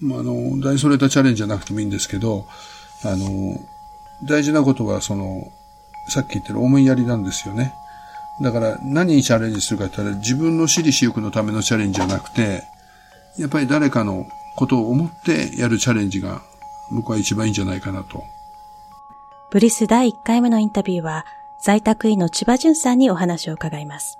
まあ、あの、大それたチャレンジじゃなくてもいいんですけど、あの、大事なことは、その、さっき言ってる思いやりなんですよね。だから何にチャレンジするかって言ったら自分の私利私欲のためのチャレンジじゃなくて、やっぱり誰かのことを思ってやるチャレンジが僕は一番いいんじゃないかなと。ブリス第1回目のインタビューは在宅医の千葉淳さんにお話を伺います。